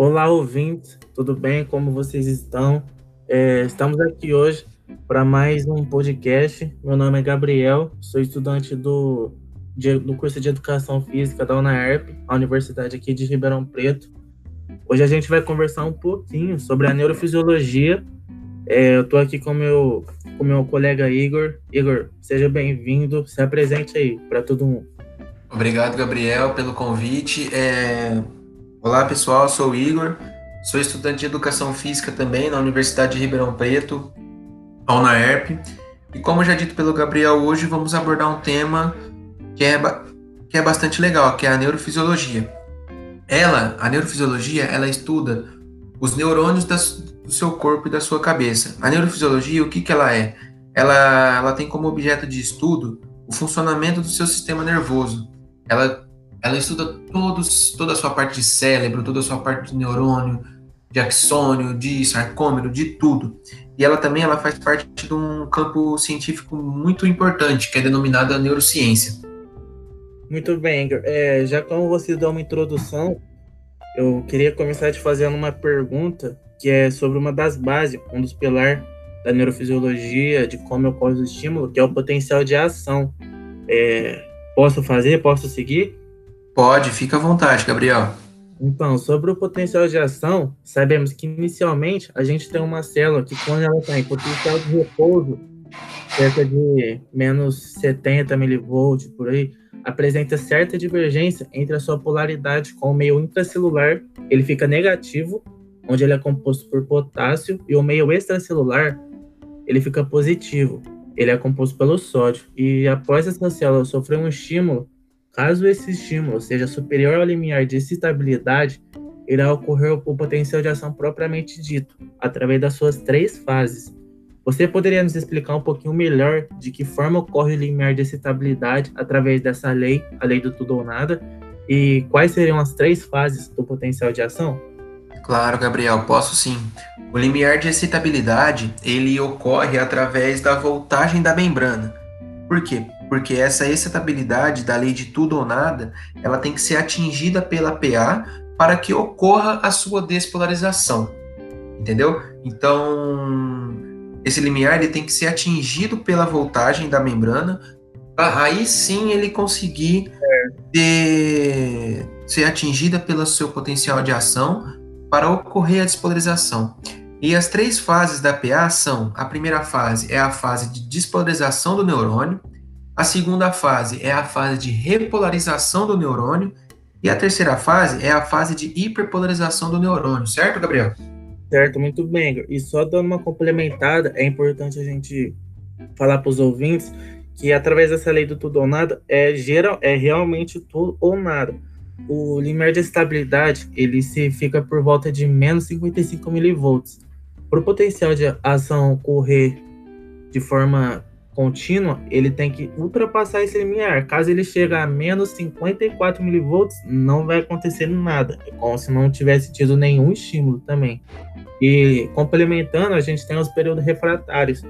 Olá, ouvintes, tudo bem? Como vocês estão? É, estamos aqui hoje para mais um podcast. Meu nome é Gabriel, sou estudante do, de, do curso de Educação Física da UNAERP, a universidade aqui de Ribeirão Preto. Hoje a gente vai conversar um pouquinho sobre a neurofisiologia. É, eu estou aqui com meu, com meu colega Igor. Igor, seja bem-vindo, se apresente aí para todo mundo. Obrigado, Gabriel, pelo convite. É... Olá, pessoal, sou o Igor, sou estudante de Educação Física também na Universidade de Ribeirão Preto, a UNAERP. E como já dito pelo Gabriel, hoje vamos abordar um tema que é, que é bastante legal, que é a neurofisiologia. Ela, a neurofisiologia, ela estuda os neurônios das, do seu corpo e da sua cabeça. A neurofisiologia, o que, que ela é? Ela, ela tem como objeto de estudo o funcionamento do seu sistema nervoso. Ela, ela estuda todos, toda a sua parte de cérebro, toda a sua parte de neurônio, de axônio, de sarcômero, de tudo. E ela também ela faz parte de um campo científico muito importante, que é denominada neurociência. Muito bem, é, já como você deu uma introdução, eu queria começar te fazendo uma pergunta que é sobre uma das bases, um dos pilares da neurofisiologia, de como ocorre o estímulo, que é o potencial de ação. É, posso fazer? Posso seguir? Pode, fica à vontade, Gabriel. Então, sobre o potencial de ação, sabemos que inicialmente a gente tem uma célula que quando ela está em potencial de repouso, cerca de menos 70 milivolts por aí, apresenta certa divergência entre a sua polaridade com o meio intracelular, ele fica negativo, onde ele é composto por potássio, e o meio extracelular, ele fica positivo, ele é composto pelo sódio. E após essa célula sofrer um estímulo, caso esse estímulo seja superior ao limiar de excitabilidade, irá ocorrer o potencial de ação propriamente dito, através das suas três fases, você poderia nos explicar um pouquinho melhor de que forma ocorre o limiar de excitabilidade através dessa lei, a lei do tudo ou nada, e quais seriam as três fases do potencial de ação? Claro, Gabriel, posso sim. O limiar de excitabilidade, ele ocorre através da voltagem da membrana. Por quê? Porque essa excitabilidade da lei de tudo ou nada, ela tem que ser atingida pela PA para que ocorra a sua despolarização. Entendeu? Então, esse limiar ele tem que ser atingido pela voltagem da membrana, aí sim ele conseguir ter, ser atingida pelo seu potencial de ação para ocorrer a despolarização. E as três fases da PA são: a primeira fase é a fase de despolarização do neurônio, a segunda fase é a fase de repolarização do neurônio, e a terceira fase é a fase de hiperpolarização do neurônio, certo, Gabriel? Certo, muito bem. E só dando uma complementada, é importante a gente falar para os ouvintes que através dessa lei do tudo ou nada é geral, é realmente tudo ou nada. O limiar de estabilidade ele se fica por volta de menos 55 milivolts. Para o potencial de ação ocorrer de forma contínua, ele tem que ultrapassar esse limiar. Caso ele chegue a menos 54 milivolts, não vai acontecer nada. É como se não tivesse tido nenhum estímulo também. E complementando, a gente tem os períodos refratários.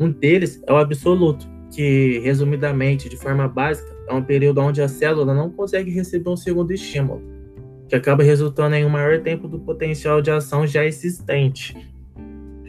Um deles é o absoluto, que resumidamente, de forma básica, é um período onde a célula não consegue receber um segundo estímulo, que acaba resultando em um maior tempo do potencial de ação já existente.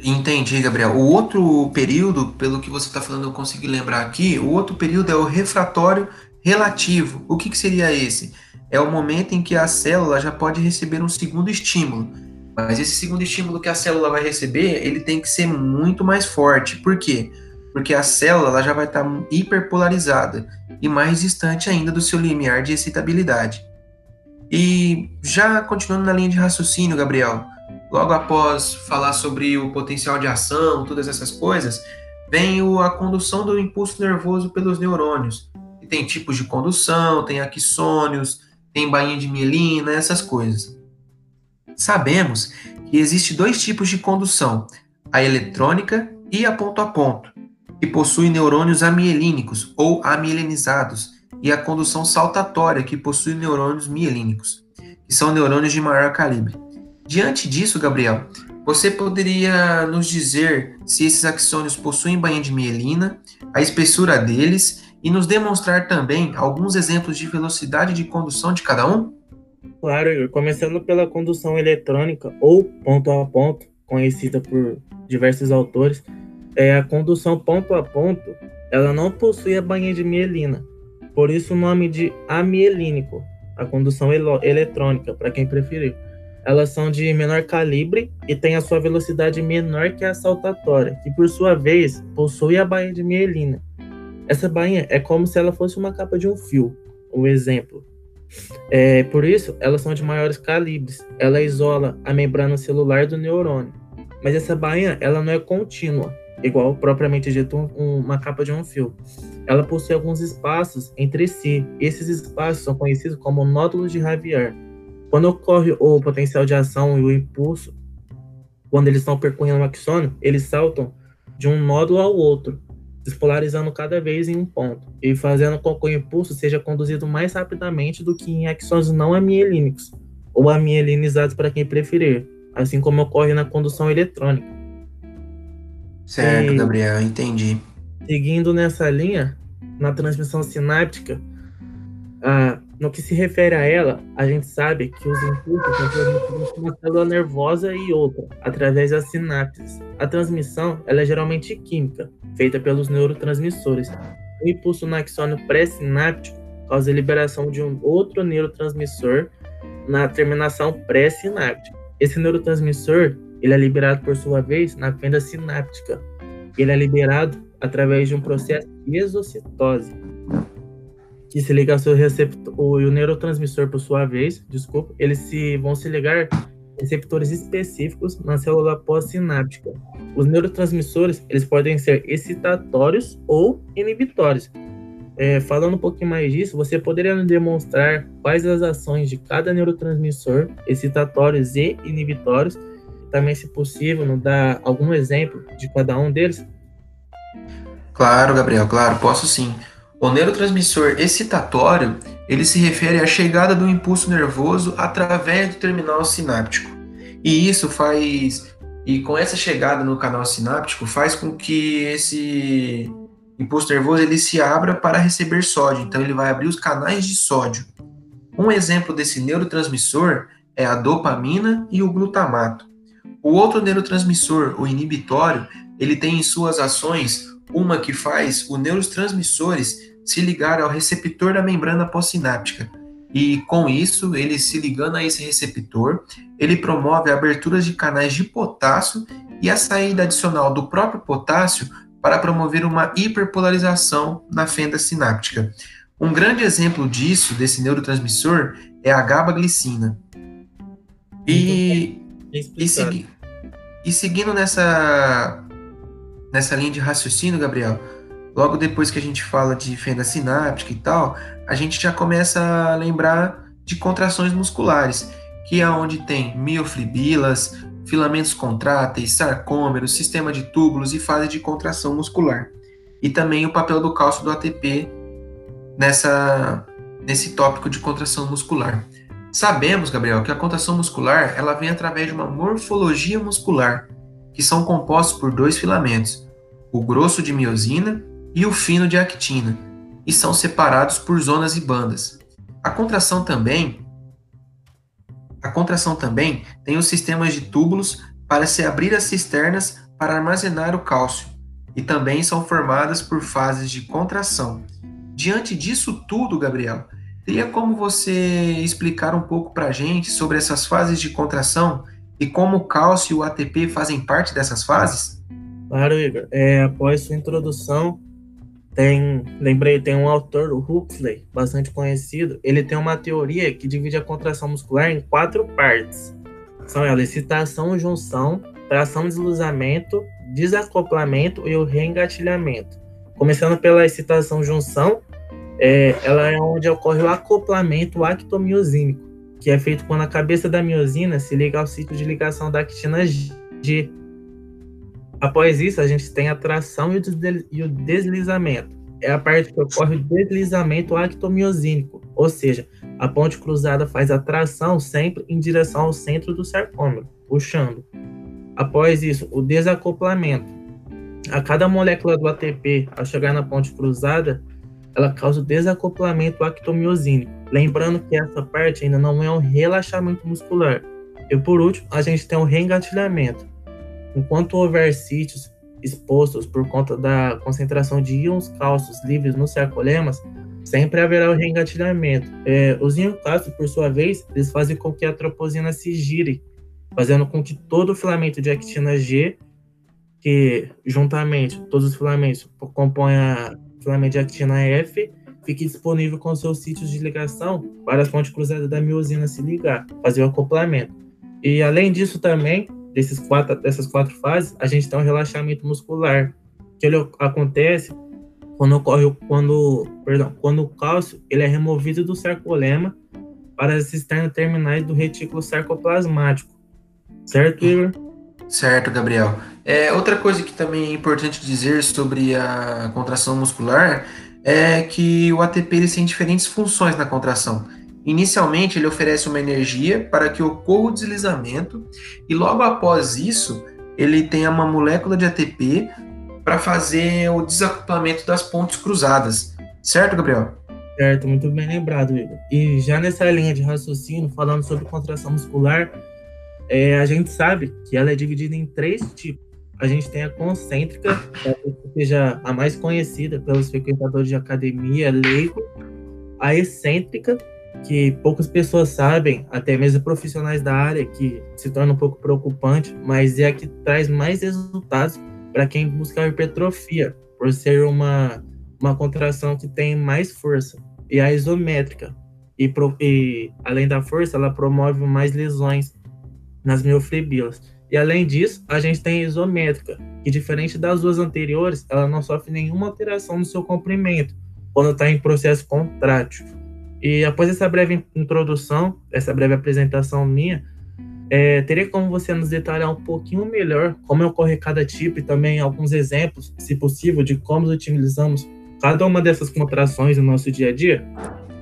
Entendi, Gabriel. O outro período, pelo que você está falando, eu consegui lembrar aqui, o outro período é o refratório relativo. O que, que seria esse? É o momento em que a célula já pode receber um segundo estímulo. Mas esse segundo estímulo que a célula vai receber, ele tem que ser muito mais forte. Por quê? Porque a célula já vai estar tá hiperpolarizada e mais distante ainda do seu limiar de excitabilidade. E já continuando na linha de raciocínio, Gabriel, logo após falar sobre o potencial de ação, todas essas coisas, vem a condução do impulso nervoso pelos neurônios. E tem tipos de condução, tem axônios, tem bainha de mielina, essas coisas. Sabemos que existe dois tipos de condução, a eletrônica e a ponto a ponto, que possuem neurônios amielínicos ou amielinizados, e a condução saltatória, que possui neurônios mielínicos, que são neurônios de maior calibre. Diante disso, Gabriel, você poderia nos dizer se esses axônios possuem bainha de mielina, a espessura deles e nos demonstrar também alguns exemplos de velocidade de condução de cada um? Claro, começando pela condução eletrônica ou ponto a ponto, conhecida por diversos autores, é a condução ponto a ponto, ela não possui a bainha de mielina, por isso o nome de amielínico, a condução eletrônica, para quem preferir. Elas são de menor calibre e têm a sua velocidade menor que a saltatória, que por sua vez possui a bainha de mielina. Essa bainha é como se ela fosse uma capa de um fio, um exemplo. É, por isso, elas são de maiores calibres. Ela isola a membrana celular do neurônio. Mas essa bainha, ela não é contínua, igual propriamente dito um, uma capa de um fio. Ela possui alguns espaços entre si. Esses espaços são conhecidos como nódulos de Javier. Quando ocorre o potencial de ação e o impulso, quando eles estão percorrendo o axônio, eles saltam de um nódulo ao outro, despolarizando cada vez em um ponto e fazendo com que o impulso seja conduzido mais rapidamente do que em axônios não amielínicos ou amielinizados para quem preferir, assim como ocorre na condução eletrônica. Certo, e, Gabriel, entendi. Seguindo nessa linha, na transmissão sináptica, ah, no que se refere a ela, a gente sabe que os impulsos são transmitidos entre uma célula nervosa e outra, através das sinapses. A transmissão ela é geralmente química, feita pelos neurotransmissores. O impulso no axônio pré-sináptico causa a liberação de um outro neurotransmissor na terminação pré-sináptica. Esse neurotransmissor ele é liberado por sua vez na fenda sináptica. Ele é liberado através de um processo de exocitose, que se liga ao seu receptor, o, neurotransmissor por sua vez, desculpa, eles se vão se ligar receptores específicos na célula pós-sináptica. Os neurotransmissores eles podem ser excitatórios ou inibitórios. É, falando um pouquinho mais disso, você poderia demonstrar quais as ações de cada neurotransmissor, excitatórios e inibitórios, também, se possível, nos dar algum exemplo de cada um deles? Claro, Gabriel, claro, posso sim. O neurotransmissor excitatório, ele se refere à chegada do impulso nervoso através do terminal sináptico. E isso faz e com essa chegada no canal sináptico faz com que esse impulso nervoso ele se abra para receber sódio. Então ele vai abrir os canais de sódio. Um exemplo desse neurotransmissor é a dopamina e o glutamato. O outro neurotransmissor, o inibitório, ele tem em suas ações uma que faz os neurotransmissores se ligar ao receptor da membrana pós-sináptica. E com isso, ele se ligando a esse receptor, ele promove aberturas de canais de potássio e a saída adicional do próprio potássio para promover uma hiperpolarização na fenda sináptica. Um grande exemplo disso, desse neurotransmissor, é a gabaglicina. E, e, segui, e seguindo nessa, nessa linha de raciocínio, Gabriel, logo depois que a gente fala de fenda sináptica e tal, a gente já começa a lembrar de contrações musculares, que é onde tem miofibrilas, filamentos contráteis, sarcômeros, sistema de túbulos e fase de contração muscular. E também o papel do cálcio do ATP nessa, nesse tópico de contração muscular. Sabemos, Gabriel, que a contração muscular ela vem através de uma morfologia muscular, que são compostos por dois filamentos, o grosso de miosina e o fino de actina, e são separados por zonas e bandas. A contração também a contração também tem os sistemas de túbulos para se abrir as cisternas para armazenar o cálcio, e também são formadas por fases de contração. Diante disso tudo, Gabriel, teria como você explicar um pouco para a gente sobre essas fases de contração e como o cálcio e o ATP fazem parte dessas fases? Claro, Igor. É, após sua introdução, tem, lembrei, tem um autor, o Huxley, bastante conhecido. Ele tem uma teoria que divide a contração muscular em quatro partes. São elas excitação, junção, tração, deslizamento, desacoplamento e o reengatilhamento. Começando pela excitação junção, é, ela é onde ocorre o acoplamento actomiosínico, que é feito quando a cabeça da miosina se liga ao sítio de ligação da actina G, Após isso, a gente tem a tração e o deslizamento. É a parte que ocorre o deslizamento actomiosínico, ou seja, a ponte cruzada faz a tração sempre em direção ao centro do sarcômero, puxando. Após isso, o desacoplamento. A cada molécula do ATP, ao chegar na ponte cruzada, ela causa o desacoplamento actomiosínico. Lembrando que essa parte ainda não é um relaxamento muscular. E por último, a gente tem o reengatilhamento. Enquanto houver sítios expostos por conta da concentração de íons cálcios livres nos sarcolemas, sempre haverá o reengatilhamento. É, os íons cálcios, por sua vez, eles fazem com que a troposina se gire, fazendo com que todo o filamento de actina G, que juntamente todos os filamentos compõem a filamento de actina F, fique disponível com seus sítios de ligação para as pontes cruzadas da miosina se ligar, fazer o acoplamento. E além disso também, desses quatro, dessas quatro fases, a gente tem um relaxamento muscular, que ele acontece quando ocorre quando, perdão, quando o cálcio ele é removido do sarcolema para as cisternas terminais do retículo sarcoplasmático. Certo, Igor? Certo, Gabriel. É, outra coisa que também é importante dizer sobre a contração muscular é que o ATP ele tem diferentes funções na contração. Inicialmente, ele oferece uma energia para que ocorra o deslizamento, e logo após isso, ele tem uma molécula de ATP para fazer o desacoplamento das pontes cruzadas. Certo, Gabriel? Certo, muito bem lembrado, Igor. E já nessa linha de raciocínio, falando sobre contração muscular, é, a gente sabe que ela é dividida em três tipos. A gente tem a concêntrica, que seja a mais conhecida pelos frequentadores de academia, leigo, a excêntrica, que poucas pessoas sabem, até mesmo profissionais da área, que se torna um pouco preocupante, mas é a que traz mais resultados para quem busca hipertrofia, por ser uma, uma contração que tem mais força. E a isométrica, e, pro, e além da força, ela promove mais lesões nas miofibrilas. E além disso, a gente tem a isométrica, que diferente das duas anteriores, ela não sofre nenhuma alteração no seu comprimento quando está em processo contrátil. E após essa breve introdução, essa breve apresentação minha, é, teria como você nos detalhar um pouquinho melhor como ocorre cada tipo e também alguns exemplos, se possível, de como utilizamos cada uma dessas contrações no nosso dia a dia?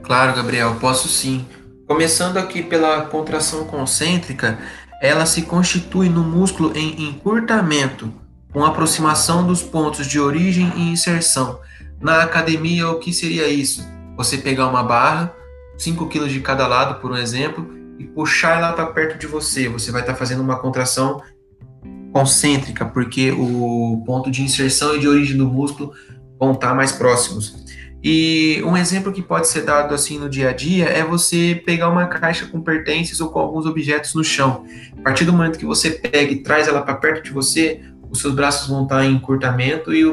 Claro, Gabriel, posso sim. Começando aqui pela contração concêntrica, ela se constitui no músculo em encurtamento, com aproximação dos pontos de origem e inserção. Na academia, o que seria isso? Você pegar uma barra, 5 kg de cada lado, por um exemplo, e puxar ela para perto de você. Você vai estar tá fazendo uma contração concêntrica, porque o ponto de inserção e de origem do músculo vão estar tá mais próximos. E um exemplo que pode ser dado assim no dia a dia é você pegar uma caixa com pertences ou com alguns objetos no chão. A partir do momento que você pega e traz ela para perto de você, os seus braços vão estar tá em encurtamento e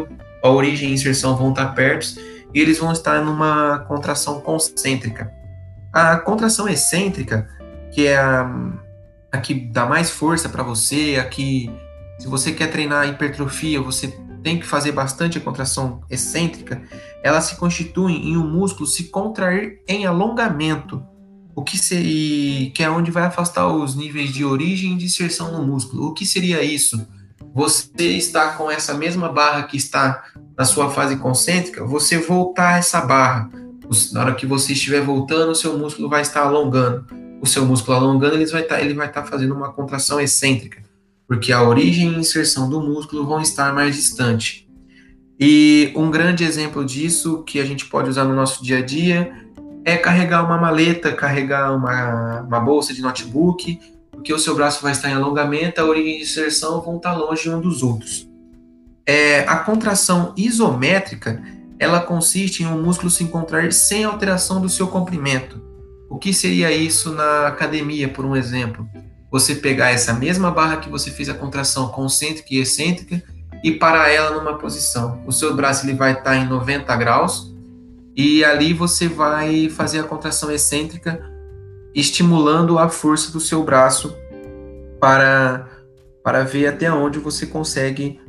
a origem e inserção vão estar perto e eles vão estar numa contração concêntrica. A contração excêntrica, que é a, a que dá mais força para você, a que, se você quer treinar hipertrofia, você tem que fazer bastante a contração excêntrica, ela se constitui em um músculo se contrair em alongamento, o que seria, que é onde vai afastar os níveis de origem e de inserção no músculo. O que seria isso? Você está com essa mesma barra que está na sua fase concêntrica, você voltar essa barra. Na hora que você estiver voltando, o seu músculo vai estar alongando. O seu músculo alongando, ele vai estar, ele vai estar fazendo uma contração excêntrica, porque a origem e inserção do músculo vão estar mais distante. E um grande exemplo disso que a gente pode usar no nosso dia a dia é carregar uma maleta, carregar uma, uma bolsa de notebook, porque o seu braço vai estar em alongamento, a origem e inserção vão estar longe um dos outros. É, a contração isométrica ela consiste em um músculo se encontrar sem alteração do seu comprimento. O que seria isso na academia, por um exemplo? Você pegar essa mesma barra que você fez a contração concêntrica e excêntrica e parar ela numa posição. O seu braço ele vai estar em 90 graus e ali você vai fazer a contração excêntrica estimulando a força do seu braço para, para ver até onde você consegue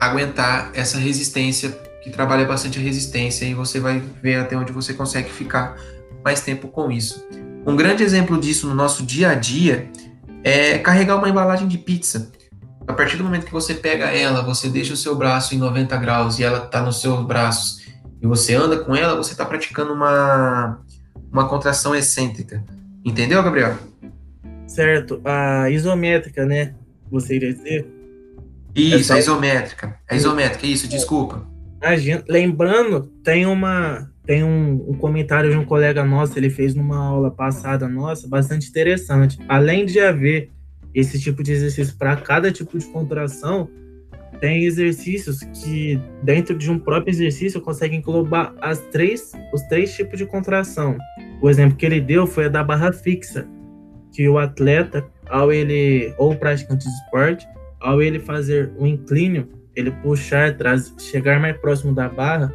aguentar essa resistência, que trabalha bastante a resistência, e você vai ver até onde você consegue ficar mais tempo com isso. Um grande exemplo disso no nosso dia a dia é carregar uma embalagem de pizza. A partir do momento que você pega ela, você deixa o seu braço em 90 graus e ela está nos seus braços, e você anda com ela, você está praticando uma, uma contração excêntrica. Entendeu, Gabriel? Certo. A isométrica, né? Você iria dizer? Isso, a isométrica. A isométrica, isso, desculpa. Imagina. Lembrando, tem uma, tem um, um, comentário de um colega nosso, ele fez numa aula passada nossa, bastante interessante. Além de haver esse tipo de exercício para cada tipo de contração, tem exercícios que dentro de um próprio exercício conseguem englobar as três, os três tipos de contração. O exemplo que ele deu foi a da barra fixa, que o atleta, ao ele ou praticante de esporte, ao ele fazer um inclínio, ele puxar, atrás, chegar mais próximo da barra,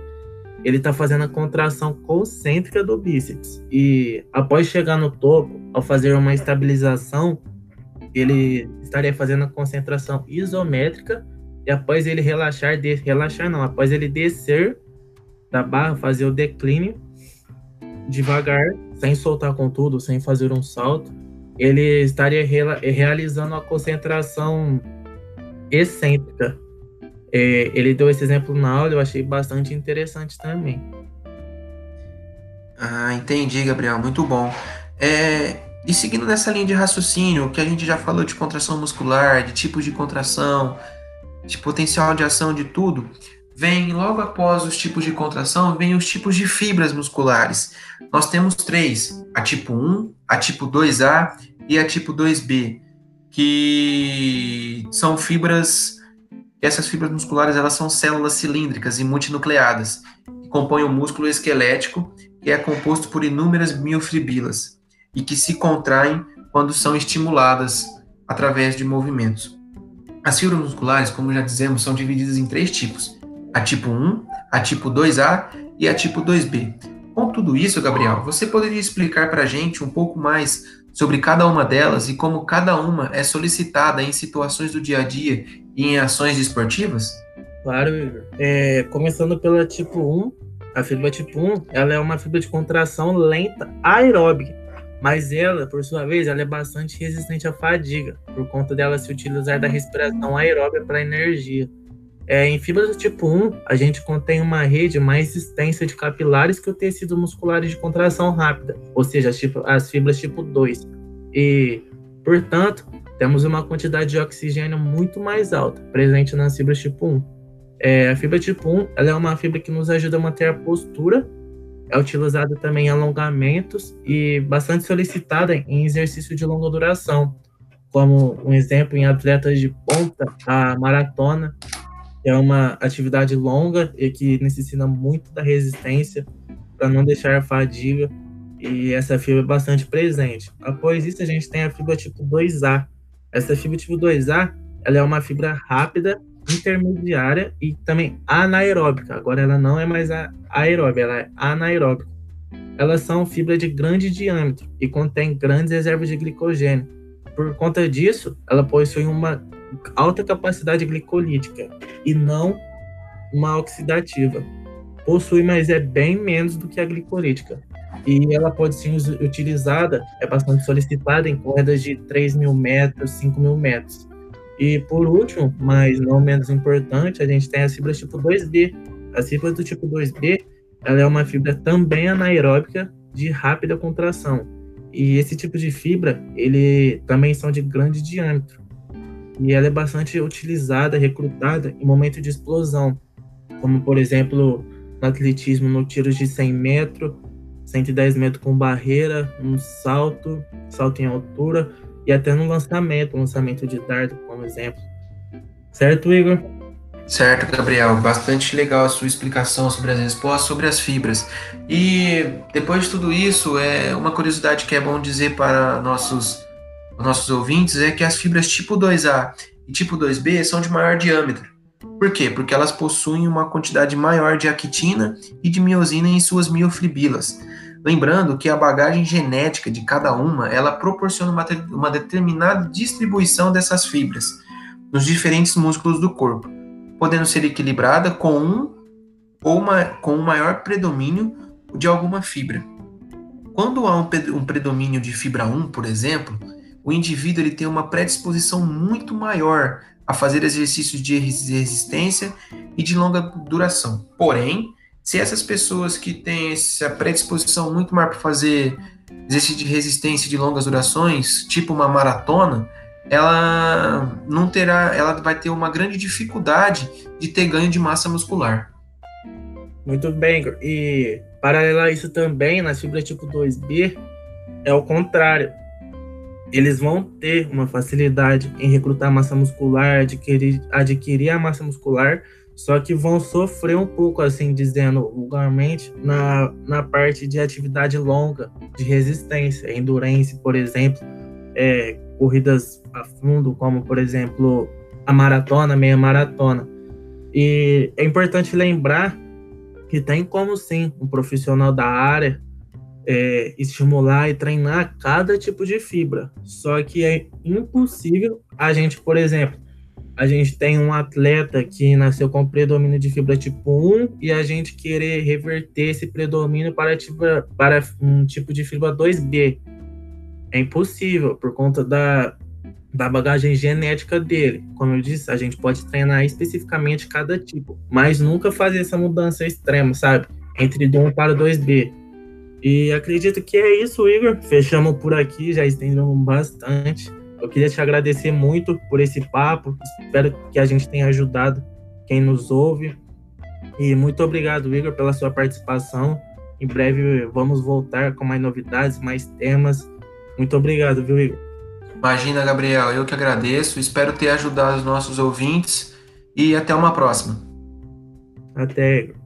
ele está fazendo a contração concêntrica do bíceps. E após chegar no topo, ao fazer uma estabilização, ele estaria fazendo a concentração isométrica e após ele relaxar, de, relaxar não, após ele descer da barra, fazer o declínio devagar, sem soltar com tudo, sem fazer um salto, ele estaria realizando a concentração excêntrica, é, ele deu esse exemplo na aula, eu achei bastante interessante também. Ah, entendi, Gabriel, muito bom. É, e seguindo nessa linha de raciocínio, que a gente já falou de contração muscular, de tipos de contração, de potencial de ação de tudo, vem logo após os tipos de contração, vem os tipos de fibras musculares. Nós temos três: a tipo 1, a tipo 2A e a tipo 2B, que são fibras essas fibras musculares elas são células cilíndricas e multinucleadas, que compõem o músculo esquelético, que é composto por inúmeras miofibrilas e que se contraem quando são estimuladas através de movimentos. As fibras musculares, como já dizemos, são divididas em três tipos: a tipo 1, a tipo 2A e a tipo 2B. Com tudo isso, Gabriel, você poderia explicar para a gente um pouco mais sobre cada uma delas e como cada uma é solicitada em situações do dia a dia e em ações esportivas? Claro, Igor. É, começando pela tipo 1, a fibra tipo 1, ela é uma fibra de contração lenta aeróbica, mas ela, por sua vez, ela é bastante resistente à fadiga, por conta dela se utilizar da respiração aeróbica para energia. É, em fibras do tipo 1, a gente contém uma rede mais extensa de capilares que o tecido muscular de contração rápida, ou seja, as, tipo, as fibras tipo 2. E, portanto, temos uma quantidade de oxigênio muito mais alta presente nas fibras tipo 1. É, a fibra tipo 1 ela é uma fibra que nos ajuda a manter a postura, é utilizada também em alongamentos e bastante solicitada em exercício de longa duração, como um exemplo em atletas de ponta, a maratona, é uma atividade longa e que necessita muito da resistência para não deixar a fadiga e essa fibra é bastante presente. Após isso, a gente tem a fibra tipo 2A. Essa fibra tipo 2A ela é uma fibra rápida, intermediária e também anaeróbica. Agora ela não é mais aeróbica, ela é anaeróbica. Elas são fibras de grande diâmetro e contêm grandes reservas de glicogênio. Por conta disso, ela possui uma alta capacidade glicolítica e não uma oxidativa. Possui, mas é bem menos do que a glicolítica. E ela pode ser utilizada, é bastante solicitada em corridas de 3 mil metros, 5 mil metros. E por último, mas não menos importante, a gente tem as fibras tipo 2B. As fibras do tipo 2B, ela é uma fibra também anaeróbica de rápida contração. E esse tipo de fibra, ele também são de grande diâmetro e ela é bastante utilizada, recrutada em momento de explosão, como por exemplo no atletismo, no tiro de 100 metros, 110 metros com barreira, um salto, salto em altura e até no lançamento, lançamento de dardo, como exemplo. Certo, Igor? Certo, Gabriel. Bastante legal a sua explicação sobre as respostas, sobre as fibras. E depois de tudo isso, é uma curiosidade que é bom dizer para nossos nossos ouvintes é que as fibras tipo 2A e tipo 2B são de maior diâmetro. Por quê? Porque elas possuem uma quantidade maior de actina e de miosina em suas miofibrilas. Lembrando que a bagagem genética de cada uma, ela proporciona uma, uma determinada distribuição dessas fibras nos diferentes músculos do corpo, podendo ser equilibrada com um ou uma, com um maior predomínio de alguma fibra. Quando há um, um predomínio de fibra 1, por exemplo, o indivíduo ele tem uma predisposição muito maior a fazer exercícios de resistência e de longa duração. Porém, se essas pessoas que têm essa predisposição muito maior para fazer exercício de resistência de longas durações, tipo uma maratona, ela não terá, ela vai ter uma grande dificuldade de ter ganho de massa muscular. Muito bem, e Paralelo a isso também, na fibra tipo 2B, é o contrário. Eles vão ter uma facilidade em recrutar massa muscular, adquirir, adquirir a massa muscular, só que vão sofrer um pouco, assim dizendo vulgarmente, na, na parte de atividade longa, de resistência, endurance, por exemplo, é, corridas a fundo, como por exemplo a maratona, meia maratona. E é importante lembrar que tem como sim um profissional da área é, estimular e treinar cada tipo de fibra. Só que é impossível a gente, por exemplo, a gente tem um atleta que nasceu com predomínio de fibra tipo 1 e a gente querer reverter esse predomínio para, tipo, para um tipo de fibra 2B. É impossível por conta da, da bagagem genética dele. Como eu disse, a gente pode treinar especificamente cada tipo, mas nunca fazer essa mudança extrema, sabe? Entre do 1 para 2B. E acredito que é isso, Igor. Fechamos por aqui, já estendemos bastante. Eu queria te agradecer muito por esse papo. Espero que a gente tenha ajudado quem nos ouve. E muito obrigado, Igor, pela sua participação. Em breve vamos voltar com mais novidades, mais temas. Muito obrigado, viu, Igor? Imagina, Gabriel, eu que agradeço. Espero ter ajudado os nossos ouvintes e até uma próxima. Até, Igor.